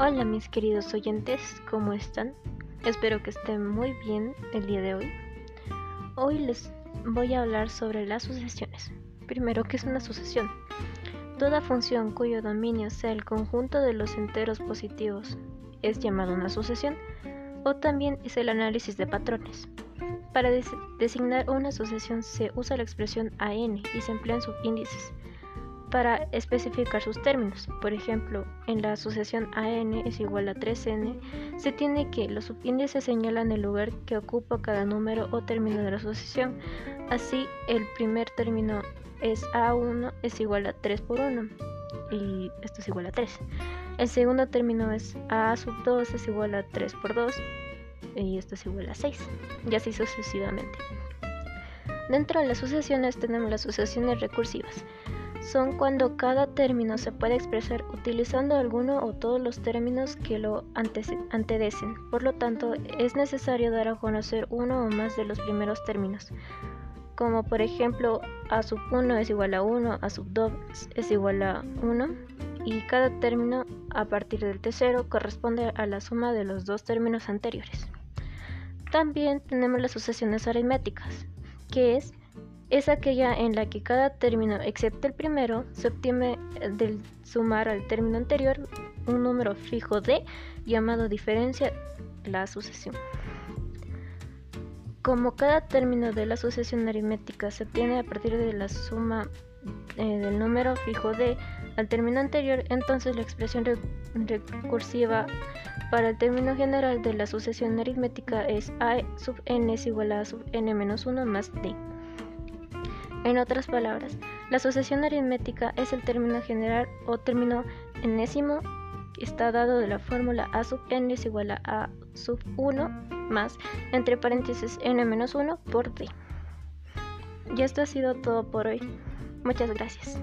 Hola mis queridos oyentes, ¿cómo están? Espero que estén muy bien el día de hoy. Hoy les voy a hablar sobre las sucesiones. Primero, ¿qué es una sucesión? Toda función cuyo dominio sea el conjunto de los enteros positivos es llamada una sucesión o también es el análisis de patrones. Para designar una sucesión se usa la expresión AN y se emplean subíndices para especificar sus términos. Por ejemplo, en la asociación AN es igual a 3n, se tiene que los subíndices señalan el lugar que ocupa cada número o término de la asociación. Así, el primer término es A1 es igual a 3 por 1 y esto es igual a 3. El segundo término es A sub 2 es igual a 3 por 2 y esto es igual a 6 y así sucesivamente. Dentro de las asociaciones tenemos las asociaciones recursivas son cuando cada término se puede expresar utilizando alguno o todos los términos que lo anteceden. Por lo tanto, es necesario dar a conocer uno o más de los primeros términos, como por ejemplo a sub 1 es igual a 1, a sub 2 es igual a 1, y cada término a partir del tercero corresponde a la suma de los dos términos anteriores. También tenemos las sucesiones aritméticas, que es es aquella en la que cada término, excepto el primero, se obtiene del sumar al término anterior un número fijo de llamado diferencia la sucesión. Como cada término de la sucesión aritmética se obtiene a partir de la suma eh, del número fijo de al término anterior, entonces la expresión recursiva para el término general de la sucesión aritmética es a sub n es igual a sub n menos 1 más d. En otras palabras, la sucesión aritmética es el término general o término enésimo que está dado de la fórmula a sub n es igual a a sub 1 más, entre paréntesis, n menos 1 por d. Y esto ha sido todo por hoy. Muchas gracias.